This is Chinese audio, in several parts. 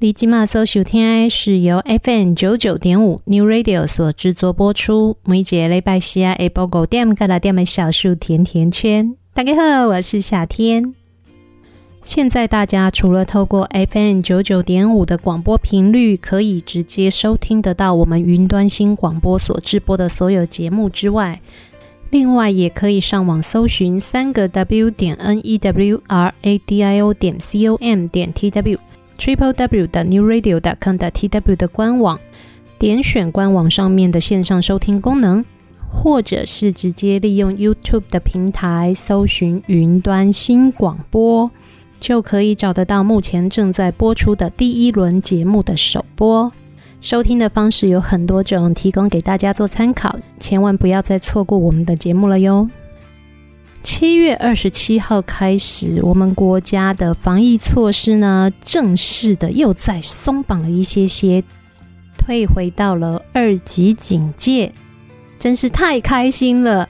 你今嘛所收听是由 FM 九九点五 New Radio 所制作播出。每节礼拜四啊，下播五点各大店的小树甜甜圈。大家好，我是夏天。现在大家除了透过 FM 九九点五的广播频率，可以直接收听得到我们云端新广播所直播的所有节目之外，另外也可以上网搜寻三个 W 点 N E W R A D I O 点 C O M 点 T W。Triple W 的 New Radio dot com 的 TW 的官网，点选官网上面的线上收听功能，或者是直接利用 YouTube 的平台搜寻云端新广播，就可以找得到目前正在播出的第一轮节目的首播。收听的方式有很多种，提供给大家做参考，千万不要再错过我们的节目了哟。七月二十七号开始，我们国家的防疫措施呢，正式的又再松绑了一些些，退回到了二级警戒，真是太开心了。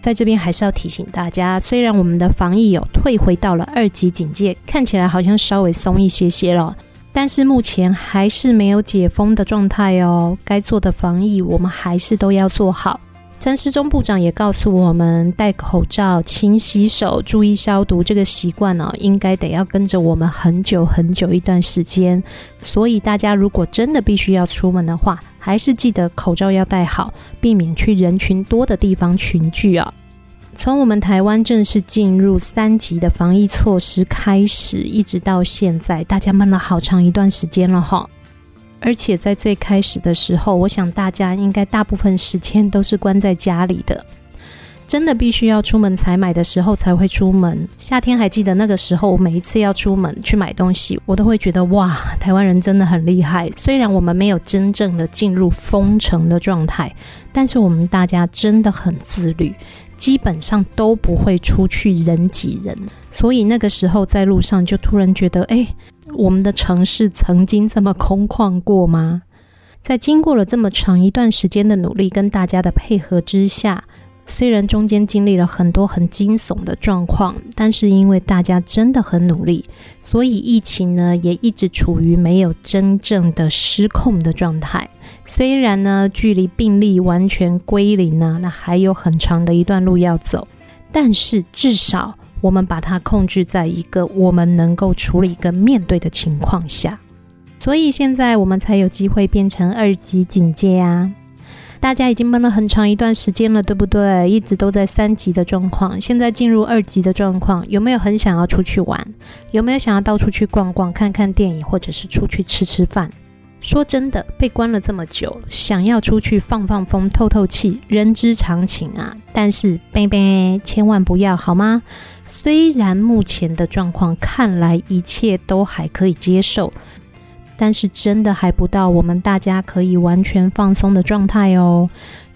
在这边还是要提醒大家，虽然我们的防疫有退回到了二级警戒，看起来好像稍微松一些些了，但是目前还是没有解封的状态哦。该做的防疫，我们还是都要做好。陈时中部长也告诉我们，戴口罩、勤洗手、注意消毒这个习惯呢，应该得要跟着我们很久很久一段时间。所以大家如果真的必须要出门的话，还是记得口罩要戴好，避免去人群多的地方群聚啊。从我们台湾正式进入三级的防疫措施开始，一直到现在，大家闷了好长一段时间了哈。而且在最开始的时候，我想大家应该大部分时间都是关在家里的，真的必须要出门采买的时候才会出门。夏天还记得那个时候，我每一次要出门去买东西，我都会觉得哇，台湾人真的很厉害。虽然我们没有真正的进入封城的状态，但是我们大家真的很自律，基本上都不会出去人挤人。所以那个时候在路上就突然觉得，哎。我们的城市曾经这么空旷过吗？在经过了这么长一段时间的努力跟大家的配合之下，虽然中间经历了很多很惊悚的状况，但是因为大家真的很努力，所以疫情呢也一直处于没有真正的失控的状态。虽然呢距离病例完全归零呢，那还有很长的一段路要走，但是至少。我们把它控制在一个我们能够处理跟面对的情况下，所以现在我们才有机会变成二级警戒啊！大家已经闷了很长一段时间了，对不对？一直都在三级的状况，现在进入二级的状况，有没有很想要出去玩？有没有想要到处去逛逛、看看电影，或者是出去吃吃饭？说真的，被关了这么久，想要出去放放风、透透气，人之常情啊！但是，贝贝，千万不要好吗？虽然目前的状况看来一切都还可以接受，但是真的还不到我们大家可以完全放松的状态哦。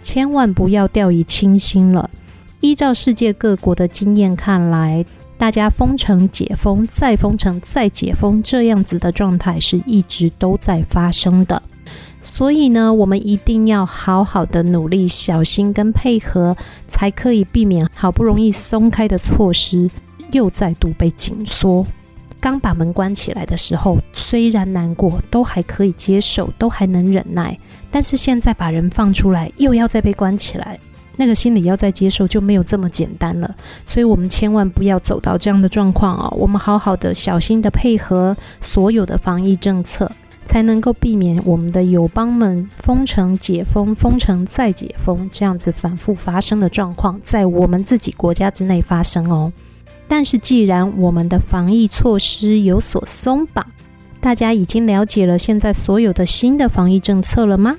千万不要掉以轻心了。依照世界各国的经验看来，大家封城、解封、再封城、再解封，这样子的状态是一直都在发生的。所以呢，我们一定要好好的努力、小心跟配合，才可以避免好不容易松开的措施又再度被紧缩。刚把门关起来的时候，虽然难过，都还可以接受，都还能忍耐。但是现在把人放出来，又要再被关起来，那个心理要再接受就没有这么简单了。所以我们千万不要走到这样的状况哦！我们好好的、小心的配合所有的防疫政策。才能够避免我们的友邦们封城、解封、封城再解封这样子反复发生的状况，在我们自己国家之内发生哦。但是，既然我们的防疫措施有所松绑，大家已经了解了现在所有的新的防疫政策了吗？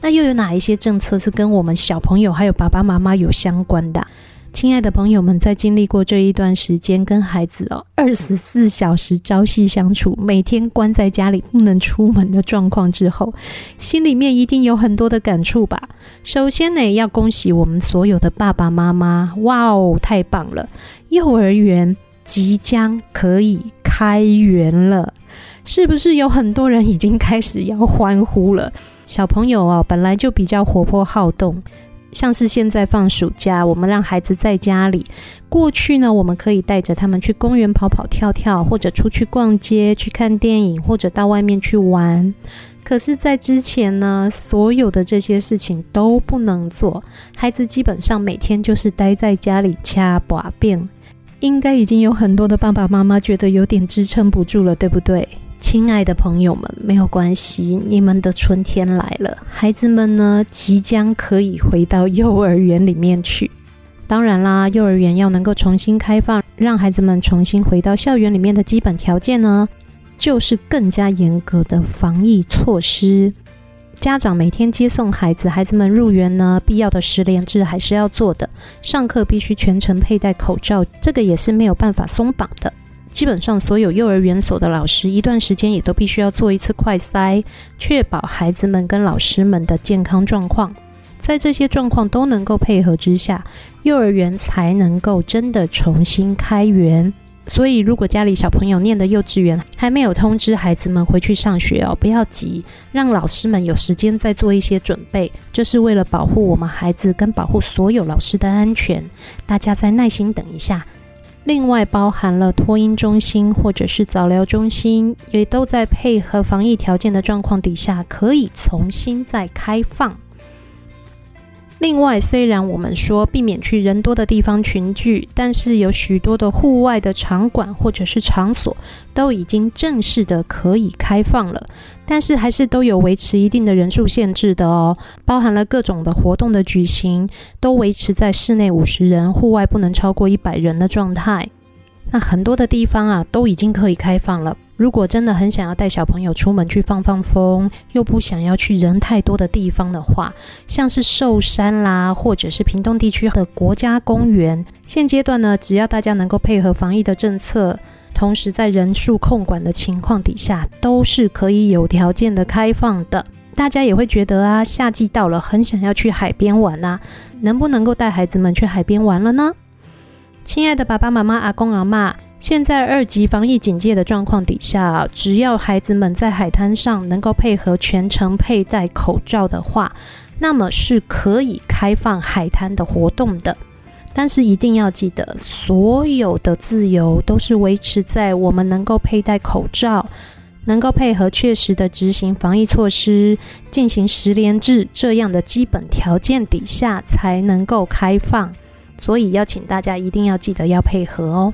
那又有哪一些政策是跟我们小朋友还有爸爸妈妈有相关的？亲爱的朋友们，在经历过这一段时间跟孩子哦二十四小时朝夕相处，每天关在家里不能出门的状况之后，心里面一定有很多的感触吧。首先呢，要恭喜我们所有的爸爸妈妈，哇哦，太棒了！幼儿园即将可以开园了，是不是有很多人已经开始要欢呼了？小朋友哦，本来就比较活泼好动。像是现在放暑假，我们让孩子在家里。过去呢，我们可以带着他们去公园跑跑跳跳，或者出去逛街、去看电影，或者到外面去玩。可是，在之前呢，所有的这些事情都不能做，孩子基本上每天就是待在家里掐把柄。应该已经有很多的爸爸妈妈觉得有点支撑不住了，对不对？亲爱的朋友们，没有关系，你们的春天来了，孩子们呢，即将可以回到幼儿园里面去。当然啦，幼儿园要能够重新开放，让孩子们重新回到校园里面的基本条件呢，就是更加严格的防疫措施。家长每天接送孩子，孩子们入园呢，必要的十联制还是要做的。上课必须全程佩戴口罩，这个也是没有办法松绑的。基本上，所有幼儿园所的老师一段时间也都必须要做一次快筛，确保孩子们跟老师们的健康状况。在这些状况都能够配合之下，幼儿园才能够真的重新开园。所以，如果家里小朋友念的幼稚园还没有通知孩子们回去上学哦，不要急，让老师们有时间再做一些准备。这是为了保护我们孩子跟保护所有老师的安全，大家再耐心等一下。另外，包含了托婴中心或者是早疗中心，也都在配合防疫条件的状况底下，可以重新再开放。另外，虽然我们说避免去人多的地方群聚，但是有许多的户外的场馆或者是场所都已经正式的可以开放了，但是还是都有维持一定的人数限制的哦，包含了各种的活动的举行，都维持在室内五十人，户外不能超过一百人的状态。那很多的地方啊，都已经可以开放了。如果真的很想要带小朋友出门去放放风，又不想要去人太多的地方的话，像是寿山啦，或者是屏东地区的国家公园，现阶段呢，只要大家能够配合防疫的政策，同时在人数控管的情况底下，都是可以有条件的开放的。大家也会觉得啊，夏季到了，很想要去海边玩啊，能不能够带孩子们去海边玩了呢？亲爱的爸爸妈妈、阿公阿嬷，现在二级防疫警戒的状况底下，只要孩子们在海滩上能够配合全程佩戴口罩的话，那么是可以开放海滩的活动的。但是一定要记得，所有的自由都是维持在我们能够佩戴口罩、能够配合确实的执行防疫措施、进行十连制这样的基本条件底下，才能够开放。所以邀请大家一定要记得要配合哦。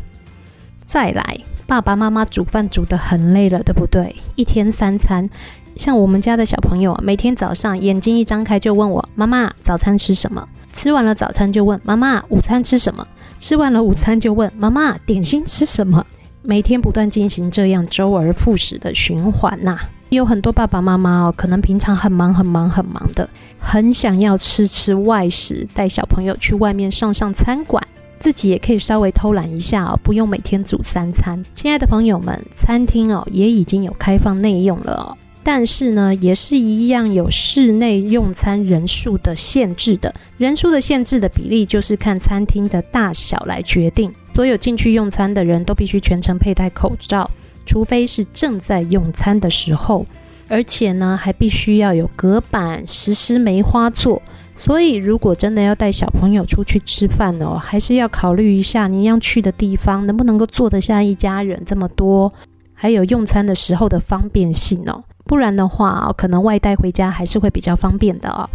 再来，爸爸妈妈煮饭煮得很累了，对不对？一天三餐，像我们家的小朋友，每天早上眼睛一张开就问我：“妈妈，早餐吃什么？”吃完了早餐就问：“妈妈，午餐吃什么？”吃完了午餐就问：“妈妈，点心吃什么？”每天不断进行这样周而复始的循环呐。有很多爸爸妈妈哦，可能平常很忙很忙很忙的，很想要吃吃外食，带小朋友去外面上上餐馆，自己也可以稍微偷懒一下哦，不用每天煮三餐。亲爱的朋友们，餐厅哦也已经有开放内用了哦，但是呢，也是一样有室内用餐人数的限制的，人数的限制的比例就是看餐厅的大小来决定。所有进去用餐的人都必须全程佩戴口罩。除非是正在用餐的时候，而且呢，还必须要有隔板，实施梅花座。所以，如果真的要带小朋友出去吃饭哦，还是要考虑一下你要去的地方能不能够坐得下一家人这么多，还有用餐的时候的方便性哦。不然的话，可能外带回家还是会比较方便的哦。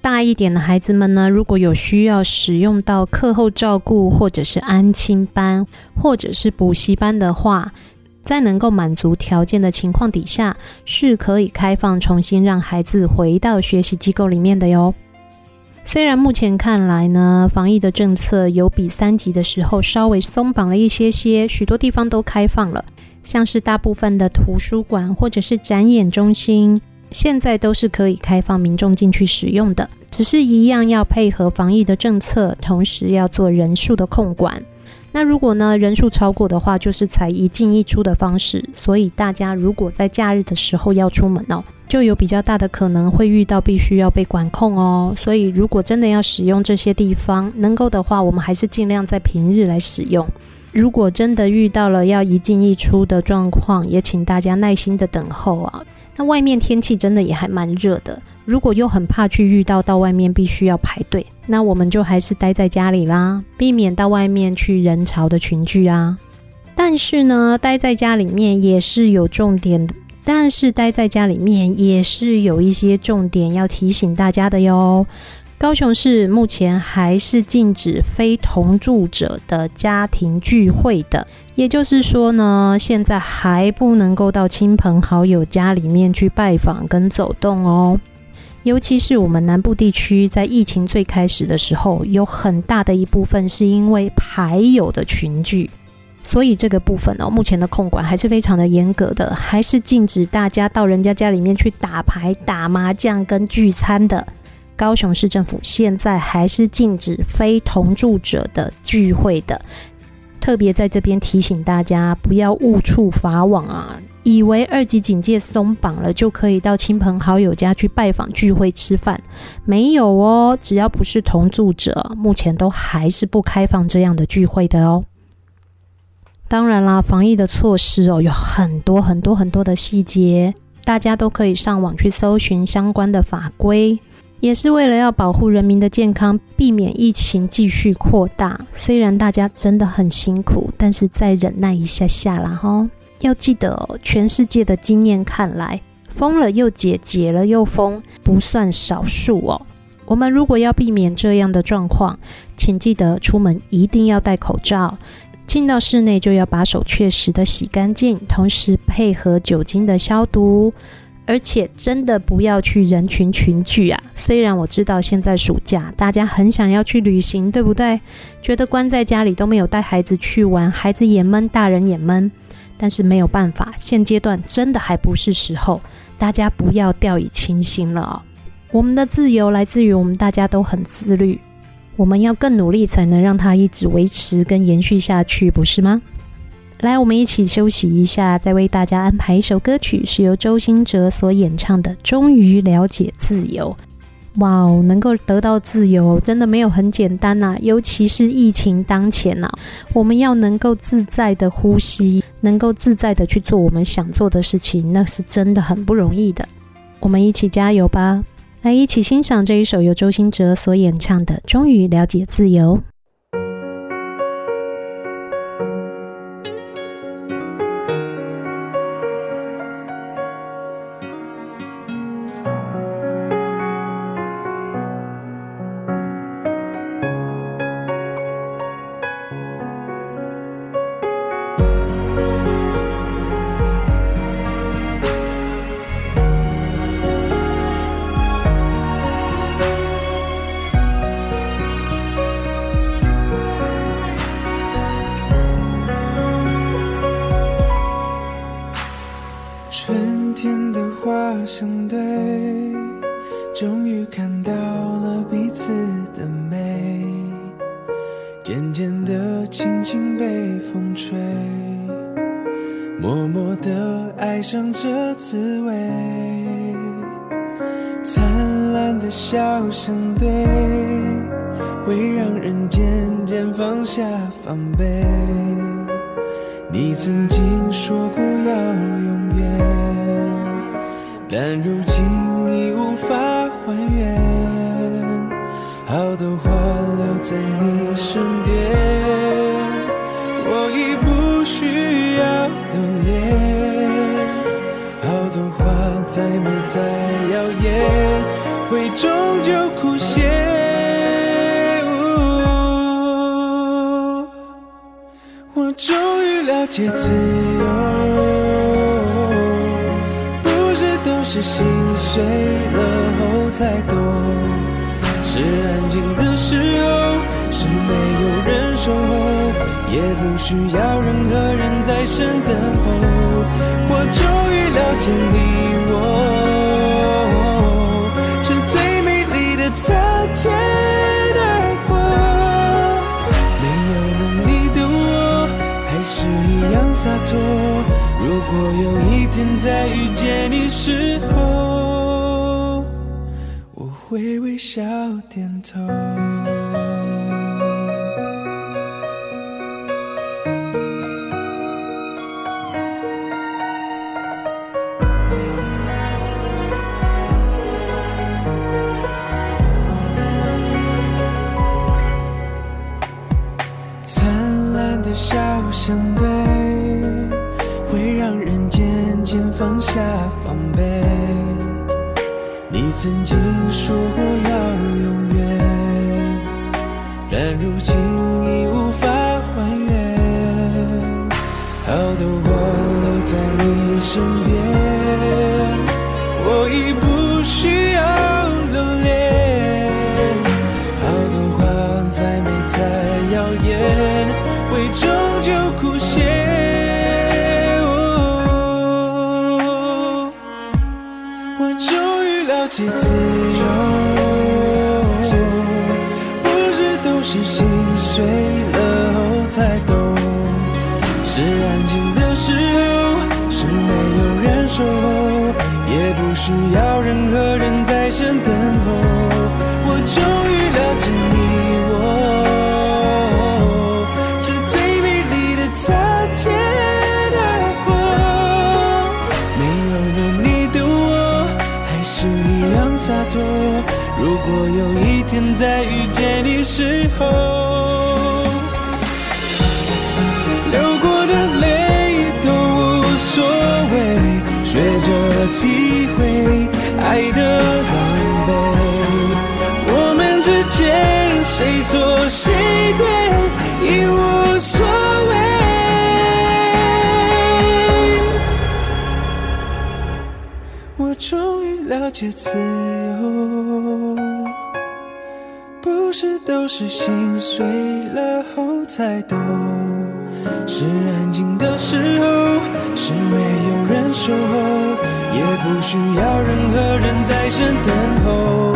大一点的孩子们呢，如果有需要使用到课后照顾，或者是安亲班，或者是补习班的话，在能够满足条件的情况底下，是可以开放重新让孩子回到学习机构里面的哟。虽然目前看来呢，防疫的政策有比三级的时候稍微松绑了一些些，许多地方都开放了，像是大部分的图书馆或者是展演中心，现在都是可以开放民众进去使用的，只是一样要配合防疫的政策，同时要做人数的控管。那如果呢，人数超过的话，就是采一进一出的方式。所以大家如果在假日的时候要出门哦，就有比较大的可能会遇到必须要被管控哦。所以如果真的要使用这些地方，能够的话，我们还是尽量在平日来使用。如果真的遇到了要一进一出的状况，也请大家耐心的等候啊。那外面天气真的也还蛮热的，如果又很怕去遇到到外面必须要排队，那我们就还是待在家里啦，避免到外面去人潮的群聚啊。但是呢，待在家里面也是有重点的。但是待在家里面也是有一些重点要提醒大家的哟。高雄市目前还是禁止非同住者的家庭聚会的，也就是说呢，现在还不能够到亲朋好友家里面去拜访跟走动哦。尤其是我们南部地区，在疫情最开始的时候，有很大的一部分是因为牌友的群聚。所以这个部分哦，目前的控管还是非常的严格的，还是禁止大家到人家家里面去打牌、打麻将跟聚餐的。高雄市政府现在还是禁止非同住者的聚会的，特别在这边提醒大家，不要误触法网啊！以为二级警戒松绑了就可以到亲朋好友家去拜访、聚会、吃饭，没有哦，只要不是同住者，目前都还是不开放这样的聚会的哦。当然啦，防疫的措施哦，有很多很多很多的细节，大家都可以上网去搜寻相关的法规，也是为了要保护人民的健康，避免疫情继续扩大。虽然大家真的很辛苦，但是再忍耐一下下啦哈。要记得，全世界的经验看来，封了又解，解了又封，不算少数哦。我们如果要避免这样的状况，请记得出门一定要戴口罩。进到室内就要把手确实的洗干净，同时配合酒精的消毒，而且真的不要去人群群聚啊！虽然我知道现在暑假大家很想要去旅行，对不对？觉得关在家里都没有带孩子去玩，孩子也闷，大人也闷，但是没有办法，现阶段真的还不是时候，大家不要掉以轻心了哦。我们的自由来自于我们大家都很自律。我们要更努力，才能让它一直维持跟延续下去，不是吗？来，我们一起休息一下，再为大家安排一首歌曲，是由周兴哲所演唱的《终于了解自由》。哇哦，能够得到自由，真的没有很简单呐，尤其是疫情当前呐，我们要能够自在的呼吸，能够自在的去做我们想做的事情，那是真的很不容易的。我们一起加油吧！来一起欣赏这一首由周兴哲所演唱的《终于了解自由》。于了解你我，是最美丽的擦肩而过。没有了你的我，还。是一样洒脱。如果有一天再遇见你时候，我会微笑点头。放下洒脱如果有一天再遇见你时候，流过的泪都无所谓，学着体会爱的狼狈。我们之间谁错谁对了解自由。不是都是心碎了后才懂，是安静的时候，是没有人守候，也不需要任何人在身等候。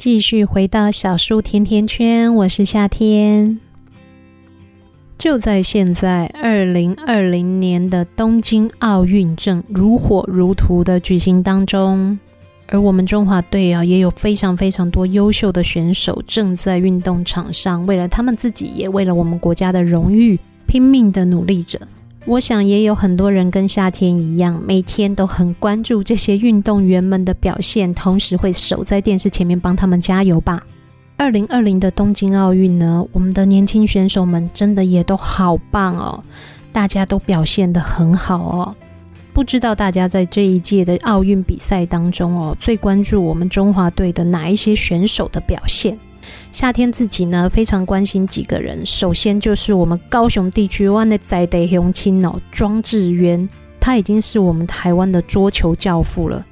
继续回到小树甜甜圈，我是夏天。就在现在，二零二零年的东京奥运正如火如荼的举行当中，而我们中华队啊，也有非常非常多优秀的选手正在运动场上，为了他们自己，也为了我们国家的荣誉，拼命的努力着。我想，也有很多人跟夏天一样，每天都很关注这些运动员们的表现，同时会守在电视前面帮他们加油吧。二零二零的东京奥运呢，我们的年轻选手们真的也都好棒哦，大家都表现得很好哦。不知道大家在这一届的奥运比赛当中哦，最关注我们中华队的哪一些选手的表现？夏天自己呢，非常关心几个人，首先就是我们高雄地区湾的在地雄亲哦，庄智渊，他已经是我们台湾的桌球教父了。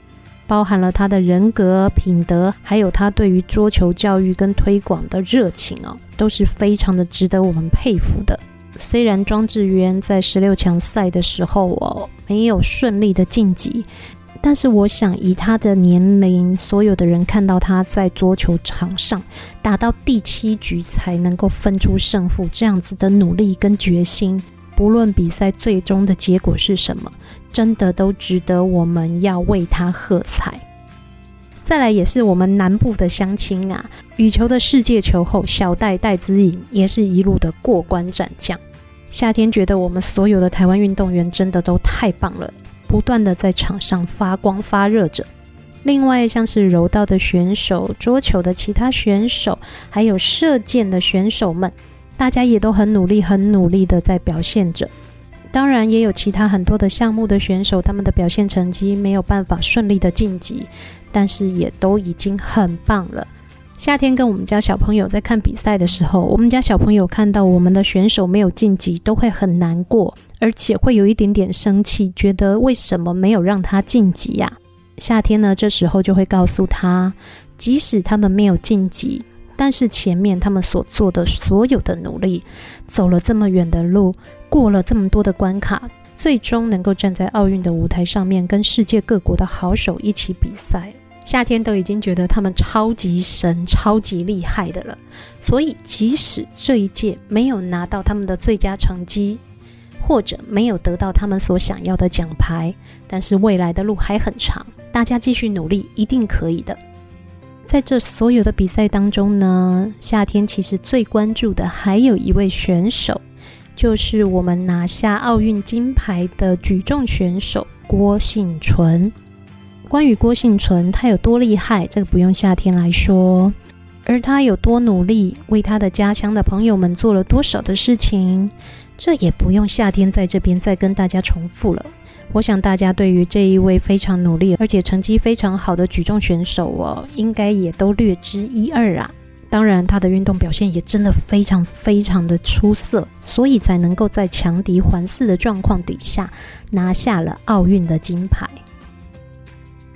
包含了他的人格品德，还有他对于桌球教育跟推广的热情哦，都是非常的值得我们佩服的。虽然庄智渊在十六强赛的时候哦，没有顺利的晋级，但是我想以他的年龄，所有的人看到他在桌球场上打到第七局才能够分出胜负，这样子的努力跟决心。不论比赛最终的结果是什么，真的都值得我们要为他喝彩。再来也是我们南部的乡亲啊，羽球的世界球后小戴戴资颖也是一路的过关斩将。夏天觉得我们所有的台湾运动员真的都太棒了，不断的在场上发光发热着。另外像是柔道的选手、桌球的其他选手，还有射箭的选手们。大家也都很努力，很努力的在表现着。当然，也有其他很多的项目的选手，他们的表现成绩没有办法顺利的晋级，但是也都已经很棒了。夏天跟我们家小朋友在看比赛的时候，我们家小朋友看到我们的选手没有晋级，都会很难过，而且会有一点点生气，觉得为什么没有让他晋级呀？夏天呢，这时候就会告诉他，即使他们没有晋级。但是前面他们所做的所有的努力，走了这么远的路，过了这么多的关卡，最终能够站在奥运的舞台上面，跟世界各国的好手一起比赛，夏天都已经觉得他们超级神、超级厉害的了。所以，即使这一届没有拿到他们的最佳成绩，或者没有得到他们所想要的奖牌，但是未来的路还很长，大家继续努力，一定可以的。在这所有的比赛当中呢，夏天其实最关注的还有一位选手，就是我们拿下奥运金牌的举重选手郭婞淳。关于郭婞淳，他有多厉害，这个不用夏天来说；而他有多努力，为他的家乡的朋友们做了多少的事情，这也不用夏天在这边再跟大家重复了。我想大家对于这一位非常努力而且成绩非常好的举重选手哦，应该也都略知一二啊。当然，他的运动表现也真的非常非常的出色，所以才能够在强敌环伺的状况底下拿下了奥运的金牌。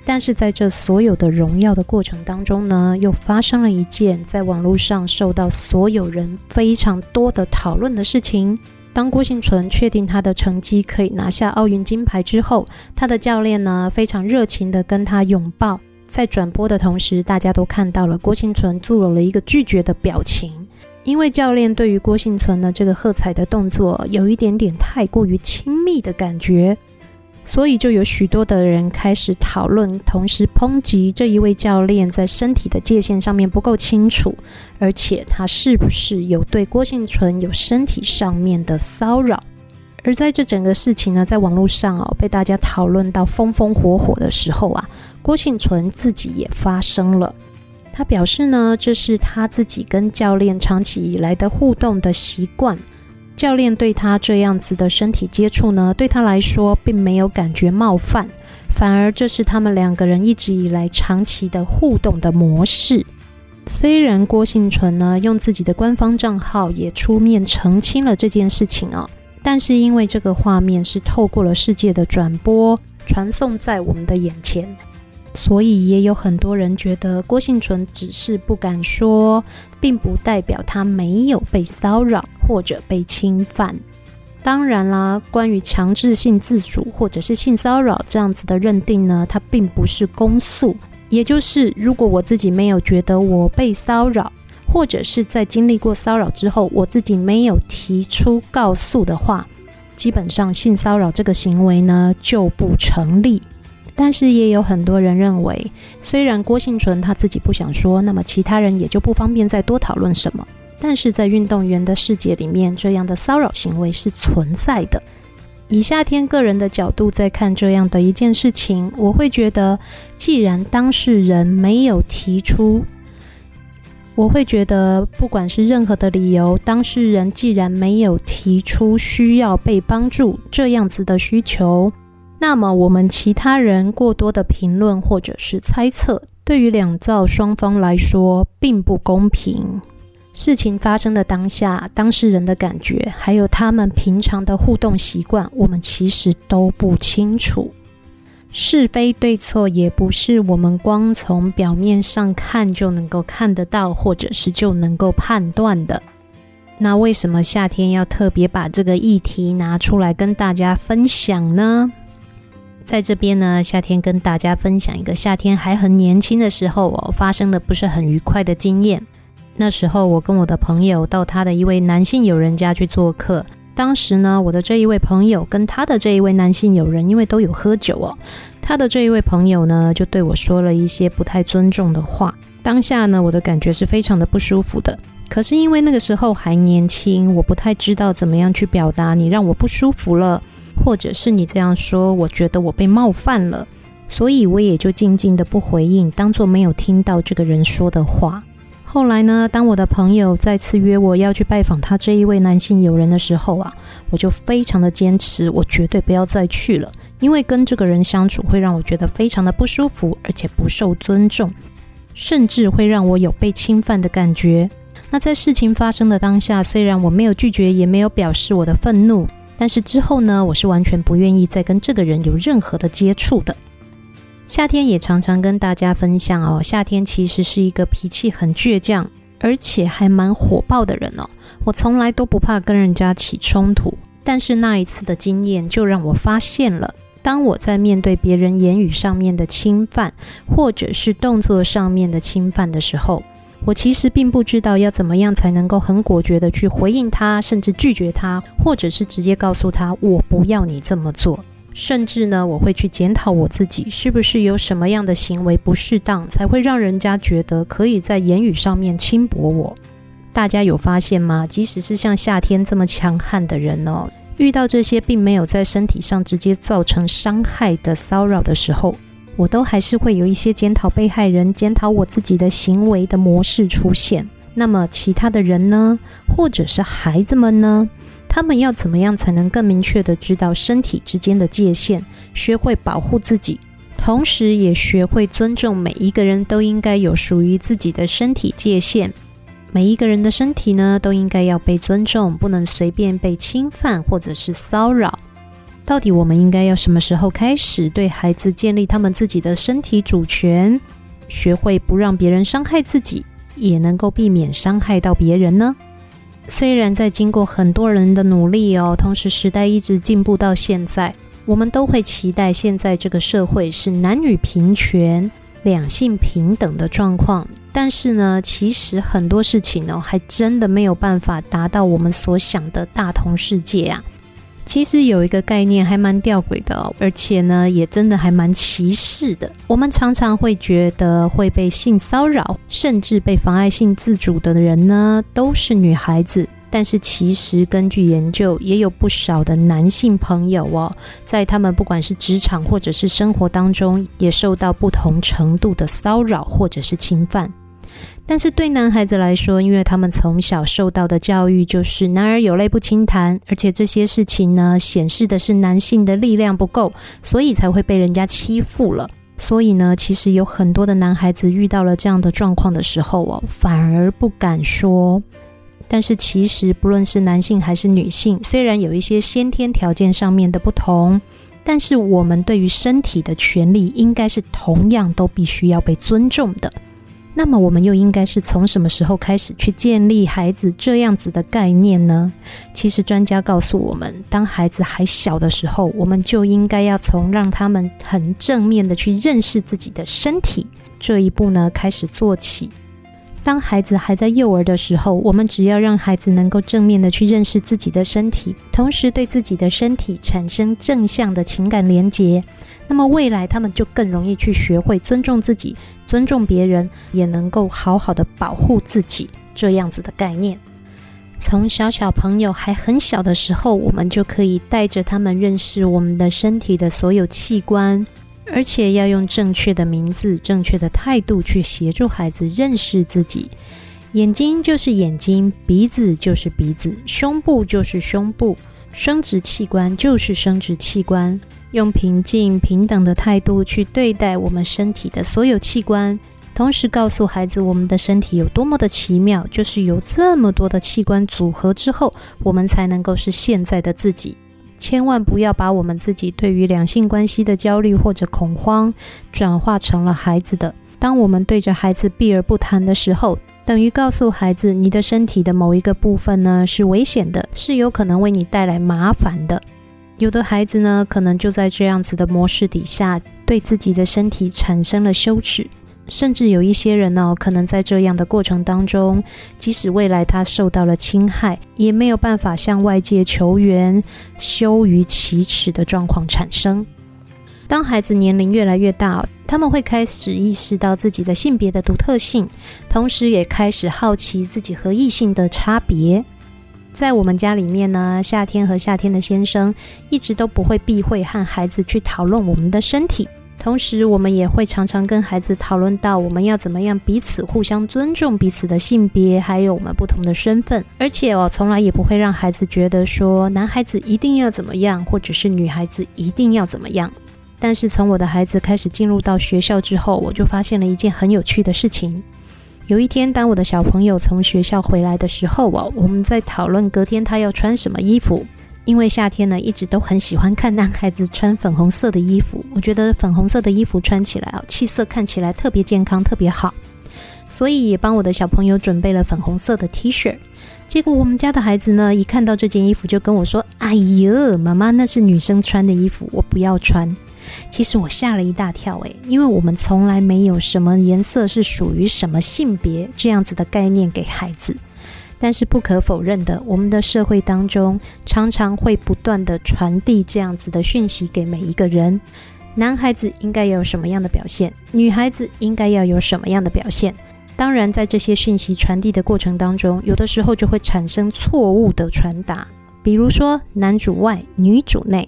但是在这所有的荣耀的过程当中呢，又发生了一件在网络上受到所有人非常多的讨论的事情。当郭幸存确定他的成绩可以拿下奥运金牌之后，他的教练呢，非常热情地跟他拥抱。在转播的同时，大家都看到了郭幸存做了一个拒绝的表情，因为教练对于郭幸存的这个喝彩的动作有一点点太过于亲密的感觉。所以就有许多的人开始讨论，同时抨击这一位教练在身体的界限上面不够清楚，而且他是不是有对郭幸存有身体上面的骚扰？而在这整个事情呢，在网络上哦被大家讨论到风风火火的时候啊，郭幸存自己也发声了，他表示呢，这是他自己跟教练长期以来的互动的习惯。教练对他这样子的身体接触呢，对他来说并没有感觉冒犯，反而这是他们两个人一直以来长期的互动的模式。虽然郭婞淳呢用自己的官方账号也出面澄清了这件事情哦，但是因为这个画面是透过了世界的转播传送在我们的眼前。所以也有很多人觉得郭婞淳只是不敢说，并不代表他没有被骚扰或者被侵犯。当然啦，关于强制性自主或者是性骚扰这样子的认定呢，它并不是公诉。也就是如果我自己没有觉得我被骚扰，或者是在经历过骚扰之后，我自己没有提出告诉的话，基本上性骚扰这个行为呢就不成立。但是也有很多人认为，虽然郭婞淳他自己不想说，那么其他人也就不方便再多讨论什么。但是在运动员的世界里面，这样的骚扰行为是存在的。以夏天个人的角度在看这样的一件事情，我会觉得，既然当事人没有提出，我会觉得不管是任何的理由，当事人既然没有提出需要被帮助这样子的需求。那么，我们其他人过多的评论或者是猜测，对于两造双方来说并不公平。事情发生的当下，当事人的感觉，还有他们平常的互动习惯，我们其实都不清楚。是非对错，也不是我们光从表面上看就能够看得到，或者是就能够判断的。那为什么夏天要特别把这个议题拿出来跟大家分享呢？在这边呢，夏天跟大家分享一个夏天还很年轻的时候哦，发生的不是很愉快的经验。那时候我跟我的朋友到他的一位男性友人家去做客，当时呢，我的这一位朋友跟他的这一位男性友人因为都有喝酒哦，他的这一位朋友呢就对我说了一些不太尊重的话。当下呢，我的感觉是非常的不舒服的。可是因为那个时候还年轻，我不太知道怎么样去表达，你让我不舒服了。或者是你这样说，我觉得我被冒犯了，所以我也就静静的不回应，当做没有听到这个人说的话。后来呢，当我的朋友再次约我要去拜访他这一位男性友人的时候啊，我就非常的坚持，我绝对不要再去了，因为跟这个人相处会让我觉得非常的不舒服，而且不受尊重，甚至会让我有被侵犯的感觉。那在事情发生的当下，虽然我没有拒绝，也没有表示我的愤怒。但是之后呢，我是完全不愿意再跟这个人有任何的接触的。夏天也常常跟大家分享哦，夏天其实是一个脾气很倔强，而且还蛮火爆的人哦。我从来都不怕跟人家起冲突，但是那一次的经验就让我发现了，当我在面对别人言语上面的侵犯，或者是动作上面的侵犯的时候，我其实并不知道要怎么样才能够很果决的去回应他，甚至拒绝他，或者是直接告诉他我不要你这么做。甚至呢，我会去检讨我自己是不是有什么样的行为不适当，才会让人家觉得可以在言语上面轻薄我。大家有发现吗？即使是像夏天这么强悍的人哦，遇到这些并没有在身体上直接造成伤害的骚扰的时候，我都还是会有一些检讨被害人、检讨我自己的行为的模式出现。那么其他的人呢？或者是孩子们呢？他们要怎么样才能更明确地知道身体之间的界限，学会保护自己，同时也学会尊重每一个人都应该有属于自己的身体界限。每一个人的身体呢，都应该要被尊重，不能随便被侵犯或者是骚扰。到底我们应该要什么时候开始对孩子建立他们自己的身体主权，学会不让别人伤害自己，也能够避免伤害到别人呢？虽然在经过很多人的努力哦，同时时代一直进步到现在，我们都会期待现在这个社会是男女平权。两性平等的状况，但是呢，其实很多事情呢，还真的没有办法达到我们所想的大同世界啊。其实有一个概念还蛮吊诡的哦，而且呢，也真的还蛮歧视的。我们常常会觉得会被性骚扰，甚至被妨碍性自主的人呢，都是女孩子。但是其实根据研究，也有不少的男性朋友哦，在他们不管是职场或者是生活当中，也受到不同程度的骚扰或者是侵犯。但是对男孩子来说，因为他们从小受到的教育就是“男儿有泪不轻弹”，而且这些事情呢，显示的是男性的力量不够，所以才会被人家欺负了。所以呢，其实有很多的男孩子遇到了这样的状况的时候哦，反而不敢说。但是其实，不论是男性还是女性，虽然有一些先天条件上面的不同，但是我们对于身体的权利应该是同样都必须要被尊重的。那么，我们又应该是从什么时候开始去建立孩子这样子的概念呢？其实，专家告诉我们，当孩子还小的时候，我们就应该要从让他们很正面的去认识自己的身体这一步呢开始做起。当孩子还在幼儿的时候，我们只要让孩子能够正面的去认识自己的身体，同时对自己的身体产生正向的情感连结，那么未来他们就更容易去学会尊重自己、尊重别人，也能够好好的保护自己这样子的概念。从小小朋友还很小的时候，我们就可以带着他们认识我们的身体的所有器官。而且要用正确的名字、正确的态度去协助孩子认识自己。眼睛就是眼睛，鼻子就是鼻子，胸部就是胸部，生殖器官就是生殖器官。用平静、平等的态度去对待我们身体的所有器官，同时告诉孩子我们的身体有多么的奇妙，就是有这么多的器官组合之后，我们才能够是现在的自己。千万不要把我们自己对于两性关系的焦虑或者恐慌，转化成了孩子的。当我们对着孩子避而不谈的时候，等于告诉孩子，你的身体的某一个部分呢，是危险的，是有可能为你带来麻烦的。有的孩子呢，可能就在这样子的模式底下，对自己的身体产生了羞耻。甚至有一些人呢，可能在这样的过程当中，即使未来他受到了侵害，也没有办法向外界求援，羞于启齿的状况产生。当孩子年龄越来越大，他们会开始意识到自己的性别的独特性，同时也开始好奇自己和异性的差别。在我们家里面呢，夏天和夏天的先生一直都不会避讳和孩子去讨论我们的身体。同时，我们也会常常跟孩子讨论到，我们要怎么样彼此互相尊重彼此的性别，还有我们不同的身份。而且，我从来也不会让孩子觉得说男孩子一定要怎么样，或者是女孩子一定要怎么样。但是，从我的孩子开始进入到学校之后，我就发现了一件很有趣的事情。有一天，当我的小朋友从学校回来的时候，哦我们在讨论隔天他要穿什么衣服。因为夏天呢，一直都很喜欢看男孩子穿粉红色的衣服。我觉得粉红色的衣服穿起来啊，气色看起来特别健康，特别好。所以也帮我的小朋友准备了粉红色的 T 恤。结果我们家的孩子呢，一看到这件衣服就跟我说：“哎呦，妈妈，那是女生穿的衣服，我不要穿。”其实我吓了一大跳，诶，因为我们从来没有什么颜色是属于什么性别这样子的概念给孩子。但是不可否认的，我们的社会当中常常会不断地传递这样子的讯息给每一个人：男孩子应该要有什么样的表现，女孩子应该要有什么样的表现。当然，在这些讯息传递的过程当中，有的时候就会产生错误的传达，比如说男主外女主内，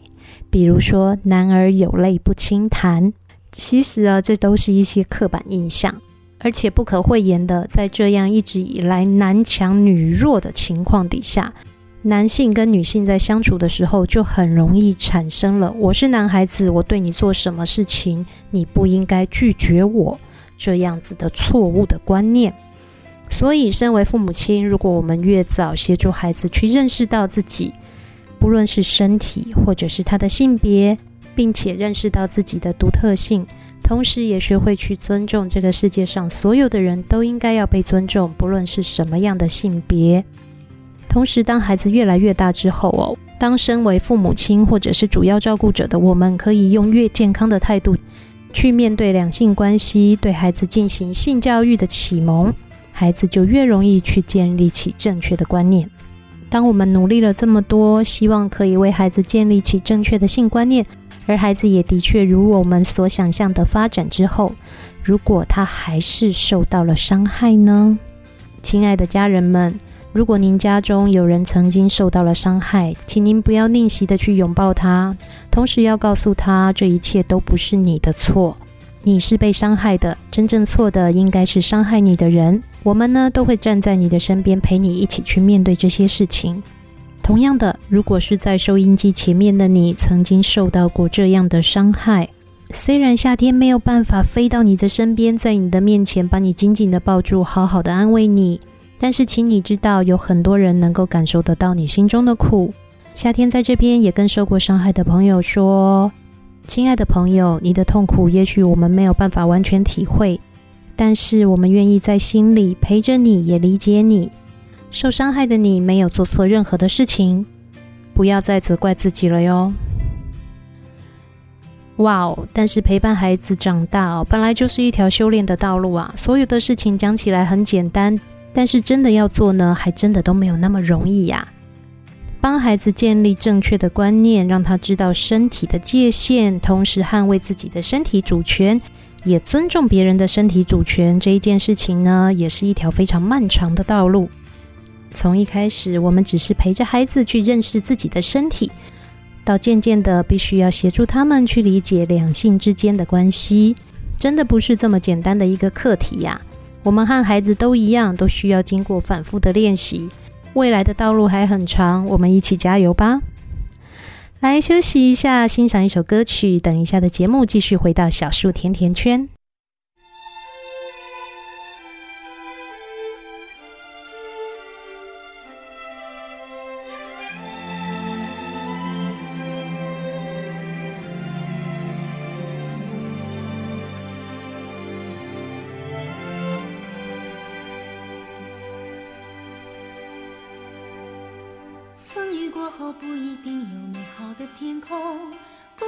比如说男儿有泪不轻弹。其实啊，这都是一些刻板印象，而且不可讳言的，在这样一直以来男强女弱的情况底下，男性跟女性在相处的时候，就很容易产生了“我是男孩子，我对你做什么事情，你不应该拒绝我”。这样子的错误的观念，所以身为父母亲，如果我们越早协助孩子去认识到自己，不论是身体或者是他的性别，并且认识到自己的独特性，同时也学会去尊重这个世界上所有的人都应该要被尊重，不论是什么样的性别。同时，当孩子越来越大之后哦，当身为父母亲或者是主要照顾者的我们，可以用越健康的态度。去面对两性关系，对孩子进行性教育的启蒙，孩子就越容易去建立起正确的观念。当我们努力了这么多，希望可以为孩子建立起正确的性观念，而孩子也的确如我们所想象的发展之后，如果他还是受到了伤害呢？亲爱的家人们。如果您家中有人曾经受到了伤害，请您不要吝惜的去拥抱他，同时要告诉他，这一切都不是你的错，你是被伤害的，真正错的应该是伤害你的人。我们呢，都会站在你的身边，陪你一起去面对这些事情。同样的，如果是在收音机前面的你曾经受到过这样的伤害，虽然夏天没有办法飞到你的身边，在你的面前把你紧紧的抱住，好好的安慰你。但是，请你知道，有很多人能够感受得到你心中的苦。夏天在这边也跟受过伤害的朋友说：“亲爱的朋友，你的痛苦也许我们没有办法完全体会，但是我们愿意在心里陪着你，也理解你。受伤害的你没有做错任何的事情，不要再责怪自己了哟。”哇哦！但是陪伴孩子长大哦，本来就是一条修炼的道路啊。所有的事情讲起来很简单。但是真的要做呢，还真的都没有那么容易呀。帮孩子建立正确的观念，让他知道身体的界限，同时捍卫自己的身体主权，也尊重别人的身体主权，这一件事情呢，也是一条非常漫长的道路。从一开始，我们只是陪着孩子去认识自己的身体，到渐渐的，必须要协助他们去理解两性之间的关系，真的不是这么简单的一个课题呀。我们和孩子都一样，都需要经过反复的练习。未来的道路还很长，我们一起加油吧！来休息一下，欣赏一首歌曲。等一下的节目继续回到小树甜甜圈。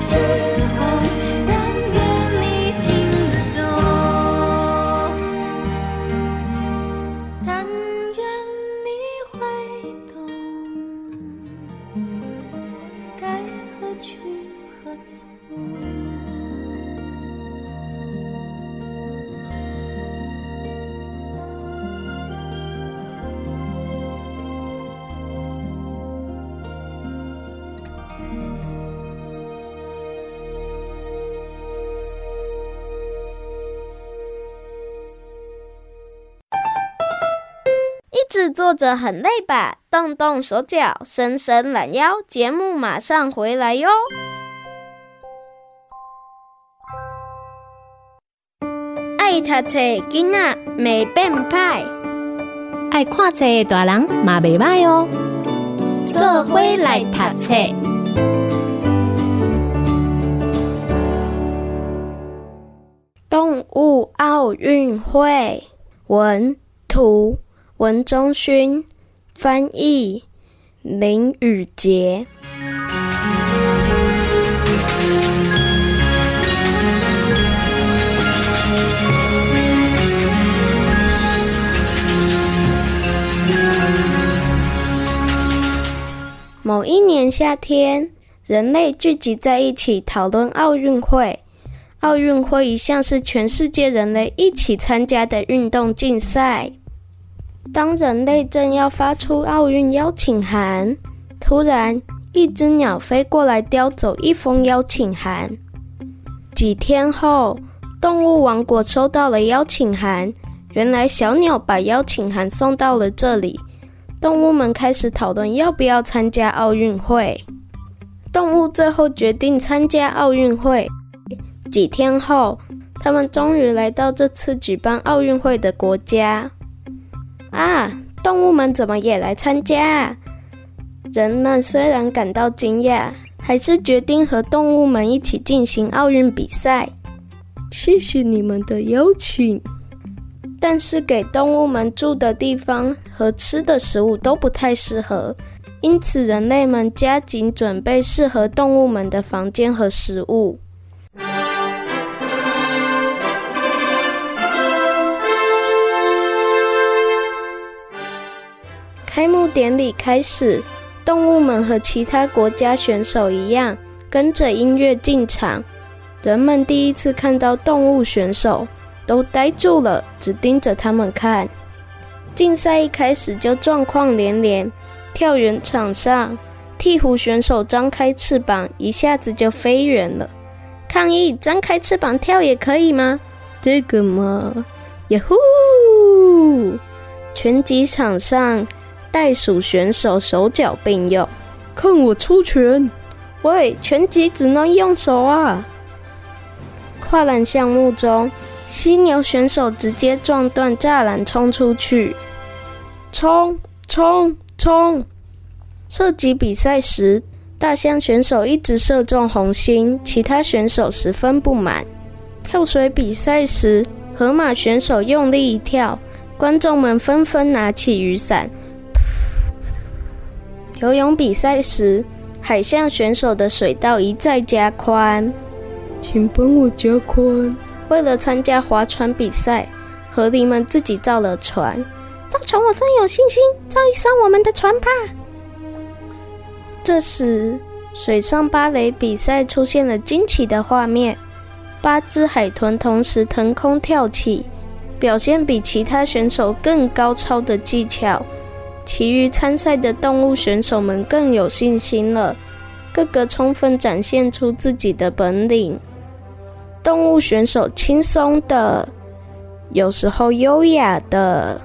再坐着很累吧？动动手脚，伸伸懒腰，节目马上回来哟！爱读册囡仔袂变歹，爱看册的大人嘛袂歹哦。做伙来读册。动物奥运会文图文中勋翻译林宇杰。某一年夏天，人类聚集在一起讨论奥运会。奥运会一向是全世界人类一起参加的运动竞赛。当人类正要发出奥运邀请函，突然一只鸟飞过来叼走一封邀请函。几天后，动物王国收到了邀请函，原来小鸟把邀请函送到了这里。动物们开始讨论要不要参加奥运会。动物最后决定参加奥运会。几天后，他们终于来到这次举办奥运会的国家。啊，动物们怎么也来参加？人们虽然感到惊讶，还是决定和动物们一起进行奥运比赛。谢谢你们的邀请，但是给动物们住的地方和吃的食物都不太适合，因此人类们加紧准备适合动物们的房间和食物。开幕典礼开始，动物们和其他国家选手一样，跟着音乐进场。人们第一次看到动物选手，都呆住了，只盯着他们看。竞赛一开始就状况连连，跳远场上，鹈鹕选手张开翅膀，一下子就飞远了。抗议：张开翅膀跳也可以吗？这个嘛，呀呼！拳击场上。袋鼠选手手脚并用，看我出拳！喂，拳击只能用手啊！跨栏项目中，犀牛选手直接撞断栅栏冲出去，冲冲冲！射击比赛时，大象选手一直射中红心，其他选手十分不满。跳水比赛时，河马选手用力一跳，观众们纷纷拿起雨伞。游泳比赛时，海象选手的水道一再加宽，请帮我加宽。为了参加划船比赛，河狸们自己造了船。造船我真有信心，造一艘我们的船吧。这时，水上芭蕾比赛出现了惊奇的画面。八只海豚同时腾空跳起，表现比其他选手更高超的技巧。其余参赛的动物选手们更有信心了，个个充分展现出自己的本领。动物选手轻松的，有时候优雅的，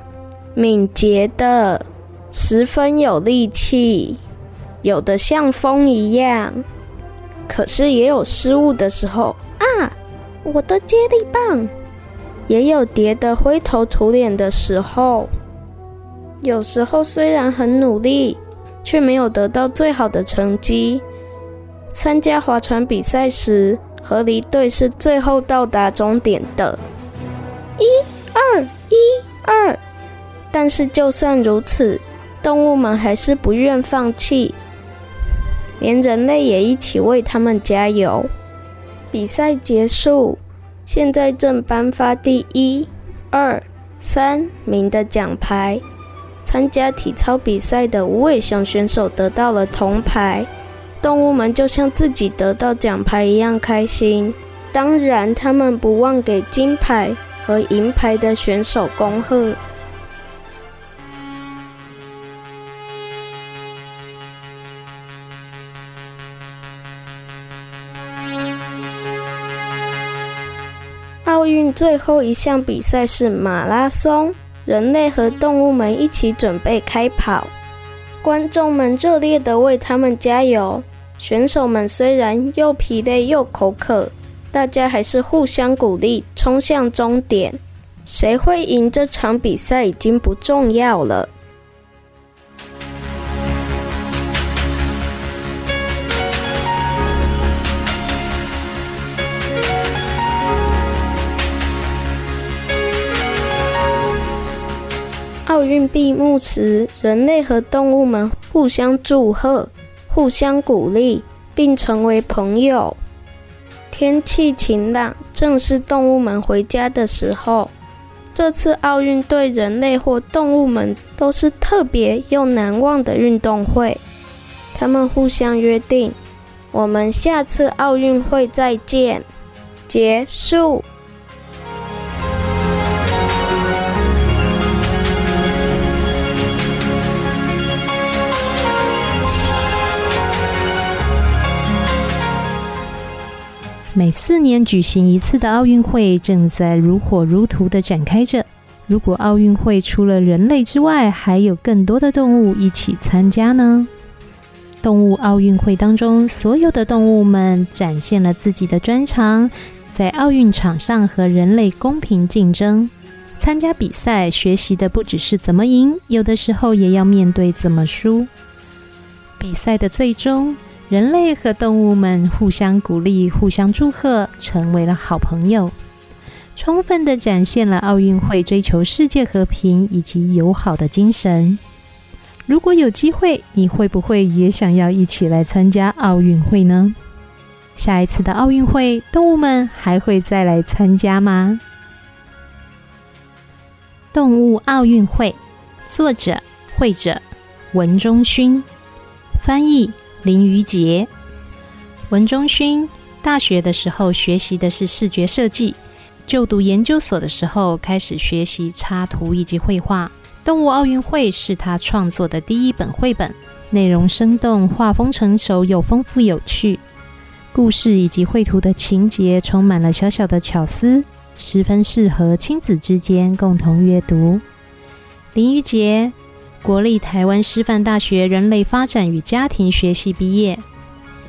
敏捷的，十分有力气，有的像风一样，可是也有失误的时候啊。我的接力棒也有跌得灰头土脸的时候。有时候虽然很努力，却没有得到最好的成绩。参加划船比赛时，河狸队是最后到达终点的，一二一二。但是就算如此，动物们还是不愿放弃，连人类也一起为他们加油。比赛结束，现在正颁发第一、二、三名的奖牌。参加体操比赛的无尾熊选手得到了铜牌，动物们就像自己得到奖牌一样开心。当然，他们不忘给金牌和银牌的选手恭贺。奥运最后一项比赛是马拉松，人类和动物们一起准备开跑，观众们热烈地为他们加油。选手们虽然又疲累又口渴，大家还是互相鼓励，冲向终点。谁会赢这场比赛已经不重要了。奥运闭幕时，人类和动物们互相祝贺、互相鼓励，并成为朋友。天气晴朗，正是动物们回家的时候。这次奥运对人类或动物们都是特别又难忘的运动会。他们互相约定：我们下次奥运会再见。结束。每四年举行一次的奥运会正在如火如荼地展开着。如果奥运会除了人类之外，还有更多的动物一起参加呢？动物奥运会当中，所有的动物们展现了自己的专长，在奥运场上和人类公平竞争。参加比赛，学习的不只是怎么赢，有的时候也要面对怎么输。比赛的最终。人类和动物们互相鼓励、互相祝贺，成为了好朋友，充分的展现了奥运会追求世界和平以及友好的精神。如果有机会，你会不会也想要一起来参加奥运会呢？下一次的奥运会，动物们还会再来参加吗？动物奥运会，作者、绘者文中勋，翻译。林于杰，文中勋大学的时候学习的是视觉设计，就读研究所的时候开始学习插图以及绘画。动物奥运会是他创作的第一本绘本，内容生动，画风成熟又丰富有趣，故事以及绘图的情节充满了小小的巧思，十分适合亲子之间共同阅读。林于杰。国立台湾师范大学人类发展与家庭学系毕业，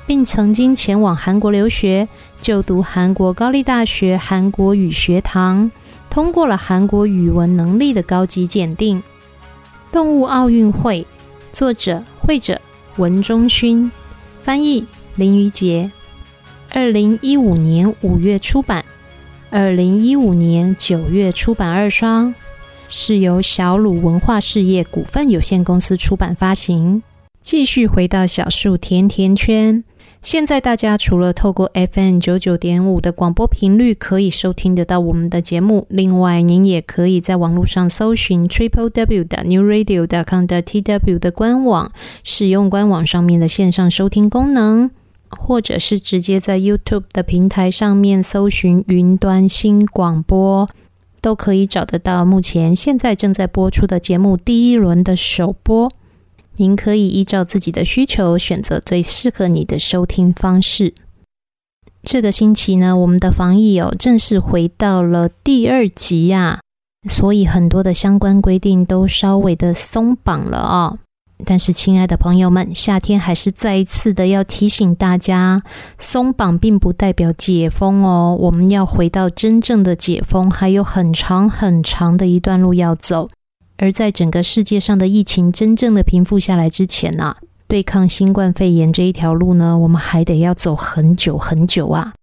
并曾经前往韩国留学，就读韩国高丽大学韩国语学堂，通过了韩国语文能力的高级检定。动物奥运会，作者绘者文中勋，翻译林于杰，二零一五年五月出版，二零一五年九月出版二刷，是由小鲁文化事业股份有限公司出版发行。继续回到小树甜甜圈。现在大家除了透过 FM 九九点五的广播频率可以收听得到我们的节目，另外您也可以在网络上搜寻 triple w 的 new radio dot com 的 tw 的官网，使用官网上面的线上收听功能，或者是直接在 YouTube 的平台上面搜寻云端新广播，都可以找得到目前现在正在播出的节目第一轮的首播。您可以依照自己的需求选择最适合你的收听方式。这个星期呢，我们的防疫哦正式回到了第二级呀，所以很多的相关规定都稍微的松绑了哦。但是，亲爱的朋友们，夏天还是再一次的要提醒大家，松绑并不代表解封哦。我们要回到真正的解封，还有很长很长的一段路要走。而在整个世界上的疫情真正的平复下来之前呢、啊，对抗新冠肺炎这一条路呢，我们还得要走很久很久啊！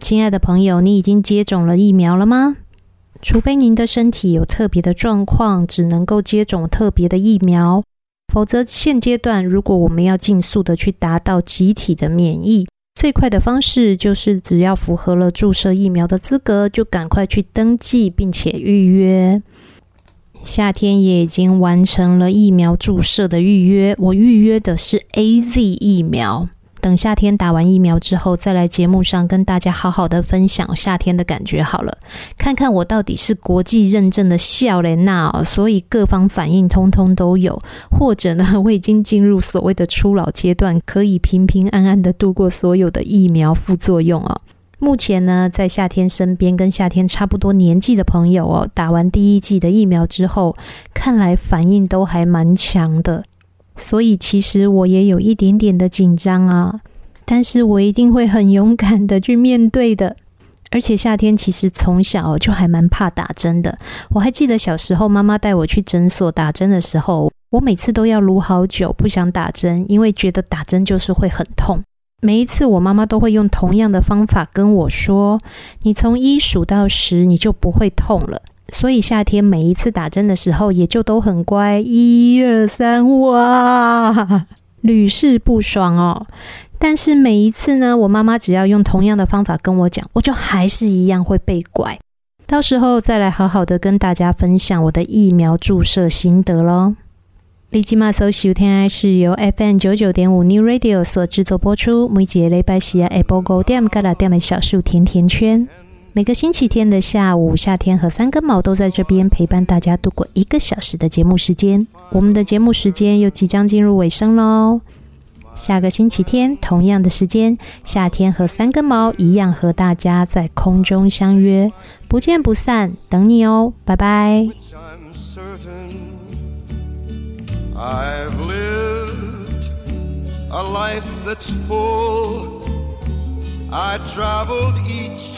亲爱的朋友，你已经接种了疫苗了吗？除非您的身体有特别的状况，只能够接种特别的疫苗，否则现阶段如果我们要尽速的去达到集体的免疫，最快的方式就是只要符合了注射疫苗的资格，就赶快去登记并且预约。夏天也已经完成了疫苗注射的预约，我预约的是 AZ 疫苗。等夏天打完疫苗之后，再来节目上跟大家好好的分享夏天的感觉好了，看看我到底是国际认证的少年仔，所以各方反应通通都有，或者呢，我已经进入所谓的初老阶段，可以平平安安的度过所有的疫苗副作用哦。目前呢，在夏天身边跟夏天差不多年纪的朋友哦，打完第一剂的疫苗之后，看来反应都还蛮强的。所以其实我也有一点点的紧张啊，但是我一定会很勇敢的去面对的。而且夏天其实从小就还蛮怕打针的。我还记得小时候妈妈带我去诊所打针的时候，我每次都要撸好久，不想打针，因为觉得打针就是会很痛。每一次，我妈妈都会用同样的方法跟我说：“你从一数到十，你就不会痛了。”所以夏天每一次打针的时候，也就都很乖，一二三，哇，屡试不爽哦。但是每一次呢，我妈妈只要用同样的方法跟我讲，我就还是一样会被拐。到时候再来好好的跟大家分享我的疫苗注射心得喽。立即马搜收听是由 FM 九九点五 New Radio 所制作播出，每节礼拜四下午五点到六点的小树甜甜圈。每个星期天的下午，夏天和三根毛都在这边陪伴大家度过一个小时的节目时间。我们的节目时间又即将进入尾声喽。下个星期天同样的时间，夏天和三根毛一样和大家在空中相约，不见不散，等你哦，拜拜。I've lived a life that's full. I traveled each